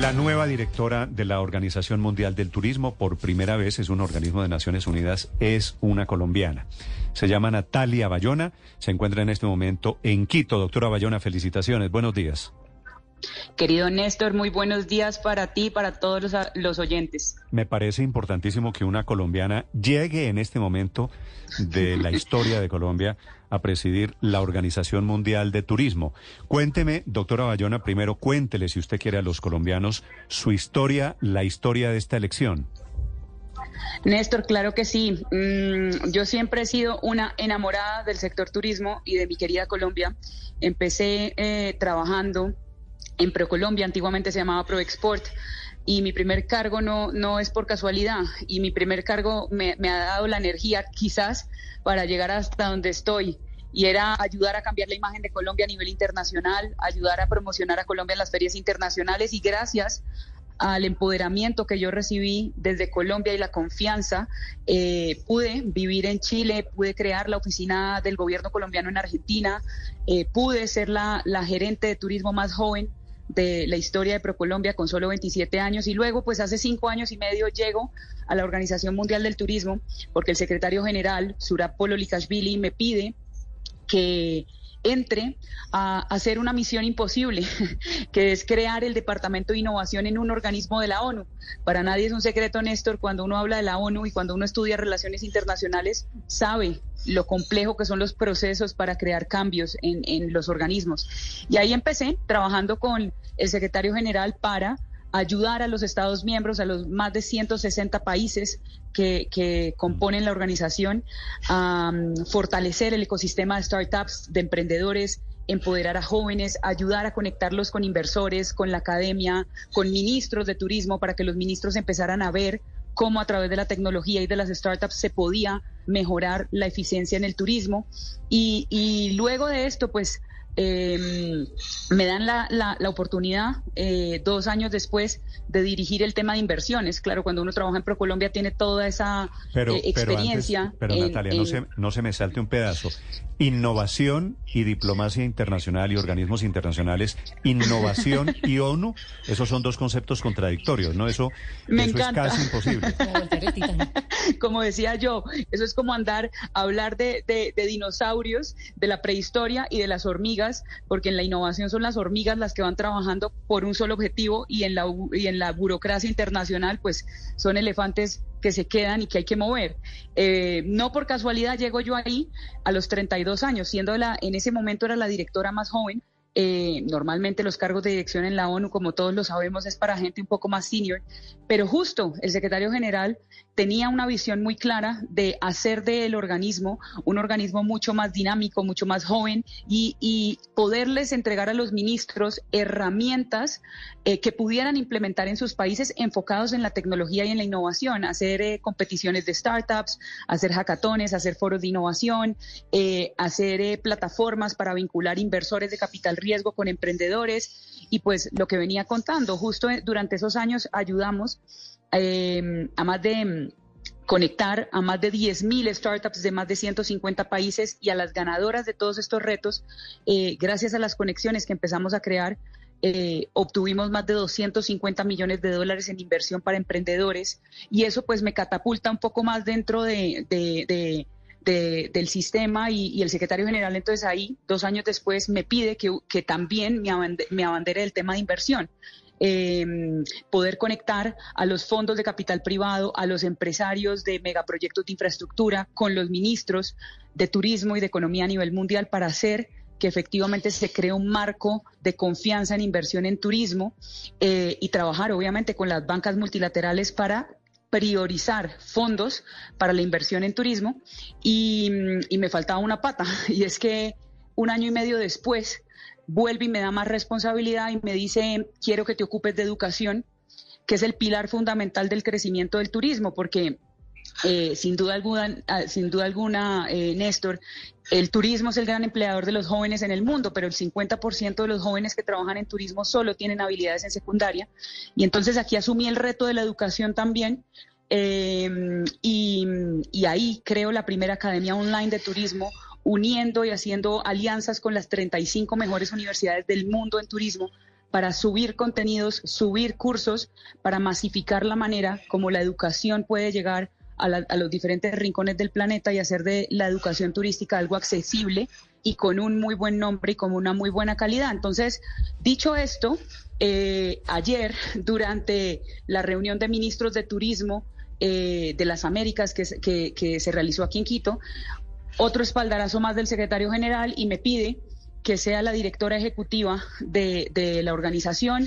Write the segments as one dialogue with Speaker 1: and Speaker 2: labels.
Speaker 1: La nueva directora de la Organización Mundial del Turismo, por primera vez es un organismo de Naciones Unidas, es una colombiana. Se llama Natalia Bayona, se encuentra en este momento en Quito. Doctora Bayona, felicitaciones. Buenos días.
Speaker 2: Querido Néstor, muy buenos días para ti y para todos los, los, oyentes.
Speaker 1: Me parece importantísimo que una colombiana llegue en este momento de la historia de Colombia a presidir la Organización Mundial de Turismo. Cuénteme, doctora Bayona, primero cuéntele, si usted quiere, a los colombianos su historia, la historia de esta elección.
Speaker 2: Néstor, claro que sí. Mm, yo siempre he sido una enamorada del sector turismo y de mi querida Colombia. Empecé eh, trabajando en ProColombia, antiguamente se llamaba ProExport, y mi primer cargo no, no es por casualidad, y mi primer cargo me, me ha dado la energía quizás para llegar hasta donde estoy y era ayudar a cambiar la imagen de Colombia a nivel internacional, ayudar a promocionar a Colombia en las ferias internacionales y gracias al empoderamiento que yo recibí desde Colombia y la confianza, eh, pude vivir en Chile, pude crear la oficina del gobierno colombiano en Argentina, eh, pude ser la, la gerente de turismo más joven de la historia de ProColombia con solo 27 años y luego pues hace cinco años y medio llego a la Organización Mundial del Turismo porque el secretario general Surap Polo Likashvili me pide que entre a hacer una misión imposible, que es crear el Departamento de Innovación en un organismo de la ONU. Para nadie es un secreto, Néstor, cuando uno habla de la ONU y cuando uno estudia relaciones internacionales, sabe lo complejo que son los procesos para crear cambios en, en los organismos. Y ahí empecé trabajando con el secretario general para ayudar a los Estados miembros, a los más de 160 países que, que componen la organización, a fortalecer el ecosistema de startups, de emprendedores, empoderar a jóvenes, ayudar a conectarlos con inversores, con la academia, con ministros de turismo, para que los ministros empezaran a ver cómo a través de la tecnología y de las startups se podía mejorar la eficiencia en el turismo. Y luego de esto, pues eh, me dan la, la, oportunidad, eh, dos años después, de dirigir el tema de inversiones. Claro, cuando uno trabaja en ProColombia tiene toda esa eh, experiencia.
Speaker 1: Pero, Natalia, no, se, no se me salte un pedazo. Innovación y diplomacia internacional y organismos internacionales, innovación y ONU, esos son dos conceptos contradictorios, ¿no? Eso, es casi imposible.
Speaker 2: como decía yo, eso es como andar a hablar de, de, de dinosaurios, de la prehistoria y de las hormigas porque en la innovación son las hormigas las que van trabajando por un solo objetivo y en la, y en la burocracia internacional pues son elefantes que se quedan y que hay que mover. Eh, no por casualidad llego yo ahí a los 32 años, siendo la, en ese momento era la directora más joven eh, normalmente los cargos de dirección en la ONU, como todos lo sabemos, es para gente un poco más senior, pero justo el secretario general tenía una visión muy clara de hacer del organismo un organismo mucho más dinámico, mucho más joven y, poderles entregar a los ministros herramientas eh, que pudieran implementar en sus países enfocados en la tecnología y en la innovación, hacer eh, competiciones de startups, hacer hackatones, hacer foros de innovación, hacer plataformas para vincular inversores de capital riesgo con emprendedores. Y pues lo que venía contando, justo durante esos años ayudamos eh, a más de mm, conectar a más de 10.000 startups de más de 150 países y a las ganadoras de todos estos retos, eh, gracias a las conexiones que empezamos a crear, eh, obtuvimos más de 250 millones de dólares en inversión para emprendedores y eso pues me catapulta un poco más dentro de del sistema y, el secretario general entonces ahí, dos años después, me pide que, también me, abandere el tema de inversión. Em, poder conectar a los fondos de capital privado, a los empresarios de megaproyectos de infraestructura, con los ministros de turismo y de economía a nivel mundial para hacer que efectivamente se cree un marco de confianza en inversión en turismo eh, y trabajar obviamente con las bancas multilaterales para priorizar fondos para la inversión en turismo. Y, me faltaba una pata y es que un año y medio después vuelve y me da más responsabilidad y me dice, quiero que te ocupes de educación, que es el pilar fundamental del crecimiento del turismo, porque eh, sin duda alguna, ah, sin duda alguna eh, Néstor, el turismo es el gran empleador de los jóvenes en el mundo, pero el 50% de los jóvenes que trabajan en turismo solo tienen habilidades en secundaria. Y entonces aquí asumí el reto de la educación también. Eh, y, y ahí creo la primera academia online de turismo uniendo y haciendo alianzas con las 35 mejores universidades del mundo en turismo para subir contenidos, subir cursos, para masificar la manera como la educación puede llegar a, los diferentes rincones del planeta y hacer de la educación turística algo accesible y con un muy buen nombre y con una muy buena calidad. Entonces, dicho esto, eh, ayer durante la reunión de ministros de turismo eh, de las Américas que, se realizó aquí en Quito, otro espaldarazo más del secretario general y me pide que sea la directora ejecutiva de la organización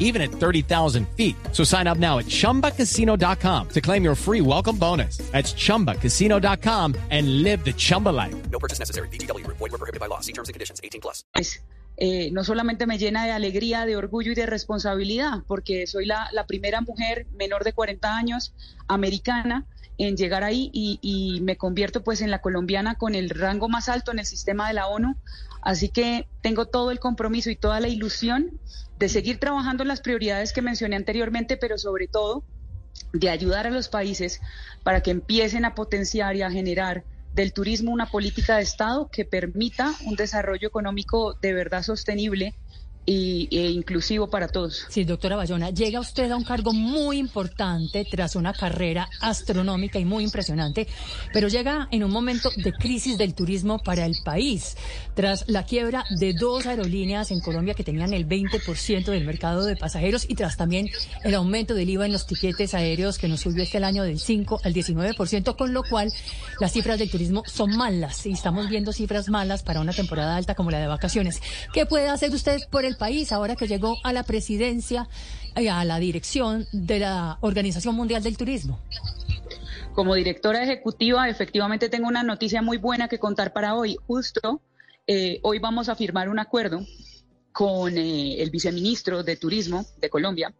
Speaker 3: even at 30,000 feet. So sign up now at ChumbaCasino.com to claim your free welcome bonus. That's ChumbaCasino.com and live the Chumba life. No purchase necessary. BGW. Void were prohibited by law. See terms and conditions.
Speaker 2: 18 plus. Eh, no solamente me llena de alegría, de orgullo y de responsabilidad, porque soy la, la primera mujer menor de 40 años americana en llegar ahí y, y, me convierto pues en la colombiana con el rango más alto en el sistema de la ONU. Así que tengo todo el compromiso y toda la ilusión de seguir trabajando en las prioridades que mencioné anteriormente, pero sobre todo de ayudar a los países para que empiecen a potenciar y a generar del turismo una política de Estado que permita un desarrollo económico de verdad sostenible y, e inclusivo para todos.
Speaker 4: Sí, doctora Bayona, llega usted a un cargo muy importante tras una carrera astronómica y muy impresionante, pero llega en un momento de crisis del turismo para el país, tras la quiebra de dos aerolíneas en Colombia que tenían el 20% del mercado de pasajeros y tras también el aumento del IVA en los tiquetes aéreos que nos subió este año del 5 al 19%, con lo cual las cifras del turismo son malas y estamos viendo cifras malas para una temporada alta como la de vacaciones. ¿Qué puede hacer usted por el país ahora que llegó a la presidencia, y a la dirección de la Organización Mundial del Turismo?
Speaker 2: Como directora ejecutiva, efectivamente tengo una noticia muy buena que contar para hoy. Justo eh, hoy vamos a firmar un acuerdo con eh, el viceministro de Turismo de Colombia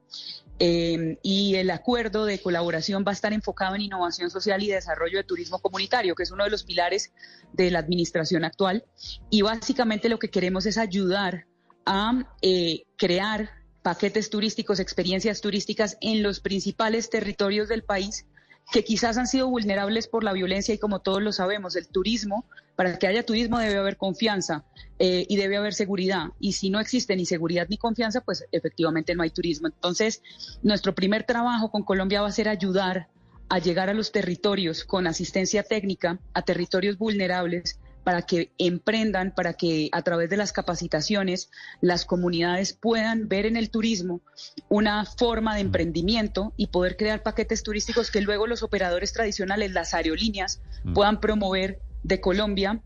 Speaker 2: eh, y el acuerdo de colaboración va a estar enfocado en innovación social y desarrollo de turismo comunitario, que es uno de los pilares de la administración actual. Y básicamente lo que queremos es ayudar a eh, crear paquetes turísticos, experiencias turísticas en los principales territorios del país que quizás han sido vulnerables por la violencia y como todos lo sabemos, el turismo, para que haya turismo debe haber confianza eh, y debe haber seguridad. Y si no existe ni seguridad ni confianza, pues efectivamente no hay turismo. Entonces, nuestro primer trabajo con Colombia va a ser ayudar a llegar a los territorios con asistencia técnica, a territorios vulnerables, para que emprendan, para que a través de las capacitaciones las comunidades puedan ver en el turismo una forma de mm. emprendimiento y poder crear paquetes turísticos que luego los operadores tradicionales, las aerolíneas, mm. puedan promover de Colombia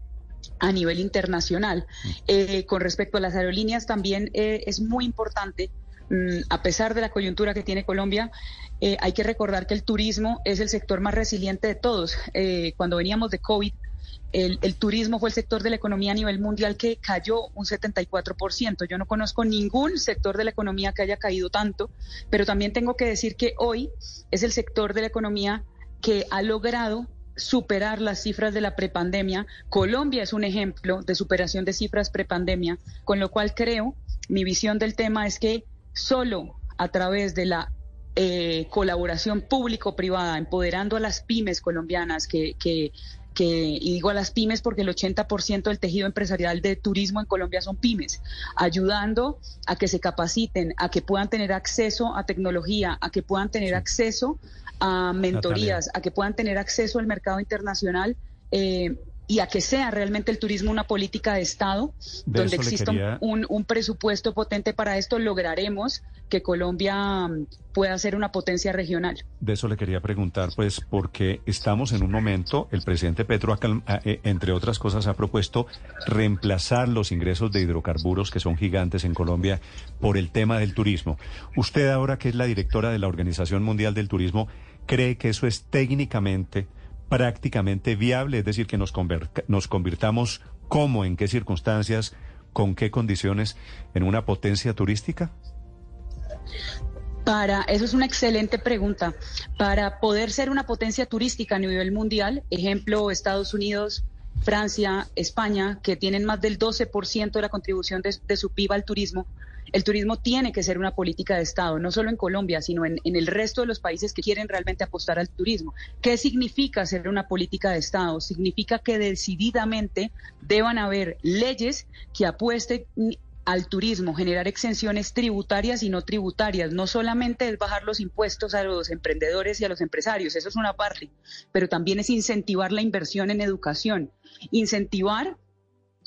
Speaker 2: a nivel internacional. Mm. Eh, con respecto a las aerolíneas, también eh, es muy importante, a pesar de la coyuntura que tiene Colombia, eh, hay que recordar que el turismo es el sector más resiliente de todos. cuando veníamos de COVID, el, turismo fue el sector de la economía a nivel mundial que cayó un 74%. Yo no conozco ningún sector de la economía que haya caído tanto, pero también tengo que decir que hoy es el sector de la economía que ha logrado superar las cifras de la prepandemia. Colombia es un ejemplo de superación de cifras prepandemia, con lo cual creo, mi visión del tema es que solo a través de la eh, colaboración público-privada, empoderando a las pymes colombianas que, que y digo a las pymes porque el 80% del tejido empresarial de turismo en Colombia son pymes, ayudando a que se capaciten, a que puedan tener acceso a tecnología, a que puedan tener acceso a mentorías, a que puedan tener acceso al mercado internacional. Eh, y a que sea realmente el turismo una política de Estado, donde exista un, un, presupuesto potente para esto, lograremos que Colombia mm, pueda ser una potencia regional.
Speaker 1: De eso le quería preguntar, pues, porque estamos en un momento, el presidente Petro, eh, entre otras cosas, ha propuesto reemplazar los ingresos de hidrocarburos, que son gigantes en Colombia, por el tema del turismo. Usted ahora, que es la directora de la Organización Mundial del Turismo, ¿cree que eso es técnicamente, prácticamente viable? Es decir, que nos, convirtamos, ¿cómo, en qué circunstancias, con qué condiciones, en una potencia turística?
Speaker 2: Para, eso es una excelente pregunta. Para poder ser una potencia turística a nivel mundial, ejemplo, Estados Unidos, Francia, España, que tienen más del 12% de la contribución de, su PIB al turismo, el turismo tiene que ser una política de Estado, no solo en Colombia, sino en, en, el resto de los países que quieren realmente apostar al turismo. ¿Qué significa ser una política de Estado? Significa que decididamente deban haber leyes que apuesten al turismo, generar exenciones tributarias y no tributarias. No solamente es bajar los impuestos a los emprendedores y a los empresarios, eso es una parte, pero también es incentivar la inversión en educación, incentivar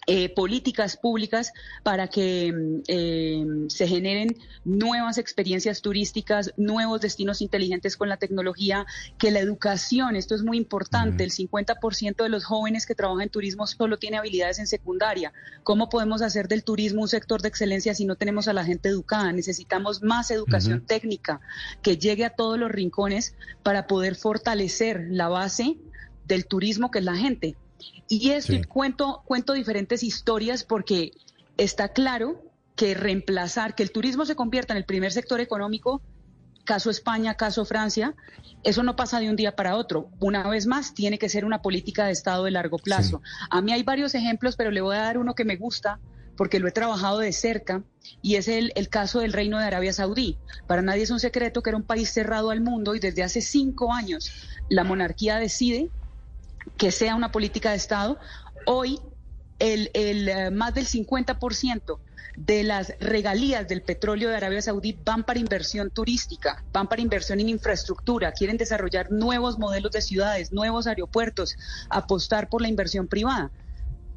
Speaker 2: eh, políticas públicas para que mm, eh, se generen nuevas experiencias turísticas, nuevos destinos inteligentes con la tecnología, que la educación, esto es muy importante, el 50% de los jóvenes que trabajan en turismo solo tiene habilidades en secundaria. ¿Cómo podemos hacer del turismo un sector de excelencia si no tenemos a la gente educada? Necesitamos más educación técnica que llegue a todos los rincones para poder fortalecer la base del turismo que es la gente. Y esto cuento, cuento diferentes historias porque está claro que reemplazar, que el turismo se convierta en el primer sector económico, caso España, caso Francia, eso no pasa de un día para otro. Una vez más, tiene que ser una política de Estado de largo plazo. A mí hay varios ejemplos, pero le voy a dar uno que me gusta porque lo he trabajado de cerca, y es el, el, caso del Reino de Arabia Saudí. Para nadie es un secreto que era un país cerrado al mundo y desde hace cinco años la monarquía decide que sea una política de Estado. Hoy, el, el eh, más del 50% de las regalías del petróleo de Arabia Saudí van para inversión turística, van para inversión en infraestructura, quieren desarrollar nuevos modelos de ciudades, nuevos aeropuertos, apostar por la inversión privada.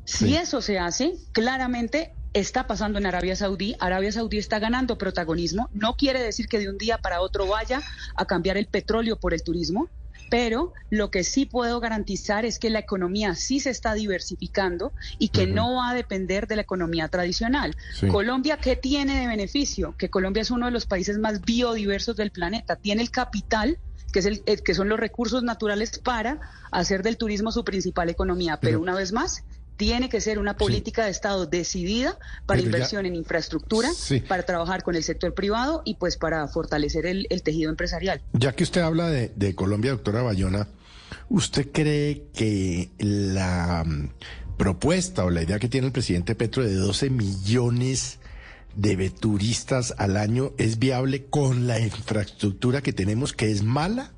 Speaker 2: Si eso se hace, claramente está pasando en Arabia Saudí. Arabia Saudí está ganando protagonismo. No quiere decir que de un día para otro vaya a cambiar el petróleo por el turismo pero lo que sí puedo garantizar es que la economía sí se está diversificando y que no va a depender de la economía tradicional. Colombia, ¿qué tiene de beneficio? Que Colombia es uno de los países más biodiversos del planeta, tiene el capital que, es el, eh, que son los recursos naturales para hacer del turismo su principal economía. pero una vez más, tiene que ser una política de Estado decidida para inversión en infraestructura, para trabajar con el sector privado y pues para fortalecer el, tejido empresarial.
Speaker 5: Ya que usted habla de, Colombia, doctora Bayona, ¿usted cree que la mm, propuesta o la idea que tiene el presidente Petro de 12 millones de turistas al año es viable con la infraestructura que tenemos, que es mala?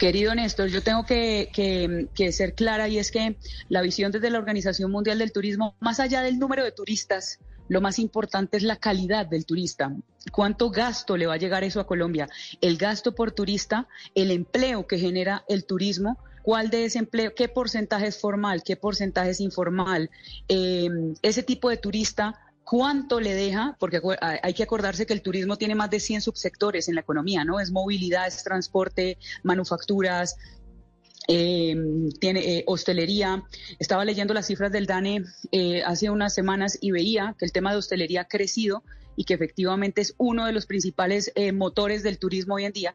Speaker 2: Querido Néstor, yo tengo que, ser clara y es que la visión desde la Organización Mundial del Turismo, más allá del número de turistas, lo más importante es la calidad del turista. ¿Cuánto gasto le va a llegar eso a Colombia? El gasto por turista, el empleo que genera el turismo, cuál de ese empleo, qué porcentaje es formal, qué porcentaje es informal, eh, ese tipo de turista cuánto le deja, porque hay que acordarse que el turismo tiene más de 100 subsectores en la economía, ¿no? Es movilidad, es transporte, manufacturas, eh, tiene eh, hostelería. Estaba leyendo las cifras del DANE eh, hace unas semanas y veía que el tema de hostelería ha crecido y que efectivamente es uno de los principales motores del turismo hoy en día.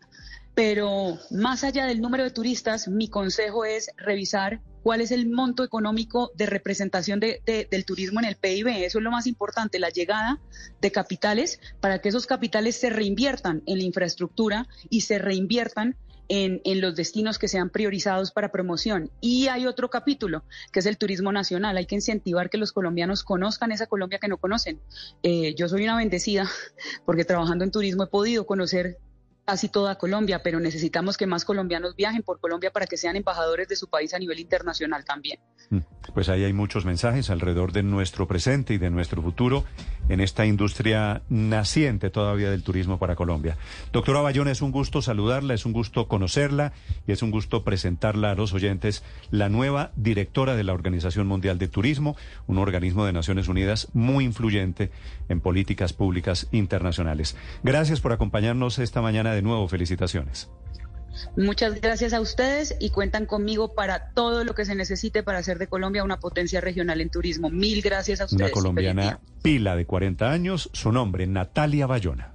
Speaker 2: Pero más allá del número de turistas, mi consejo es revisar cuál es el monto económico de representación del turismo en el PIB. Eso es lo más importante, la llegada de capitales para que esos capitales se reinviertan en la infraestructura y se reinviertan en, los destinos que sean priorizados para promoción. Y hay otro capítulo, que es el turismo nacional. Hay que incentivar que los colombianos conozcan esa Colombia que no conocen. Eh, yo soy una bendecida porque trabajando en turismo he podido conocer casi toda Colombia, pero necesitamos que más colombianos viajen por Colombia para que sean embajadores de su país a nivel internacional también. Mm.
Speaker 1: Pues ahí hay muchos mensajes alrededor de nuestro presente y de nuestro futuro en esta industria naciente todavía del turismo para Colombia. Doctora Bayona, es un gusto saludarla, es un gusto conocerla y es un gusto presentarla a los oyentes, la nueva directora de la Organización Mundial de Turismo, un organismo de Naciones Unidas muy influyente en políticas públicas internacionales. Gracias por acompañarnos esta mañana de nuevo. Felicitaciones.
Speaker 2: Muchas gracias a ustedes y cuentan conmigo para todo lo que se necesite para hacer de Colombia una potencia regional en turismo. Mil gracias a ustedes.
Speaker 1: Una colombiana pila de 40 años, su nombre Natalia Bayona.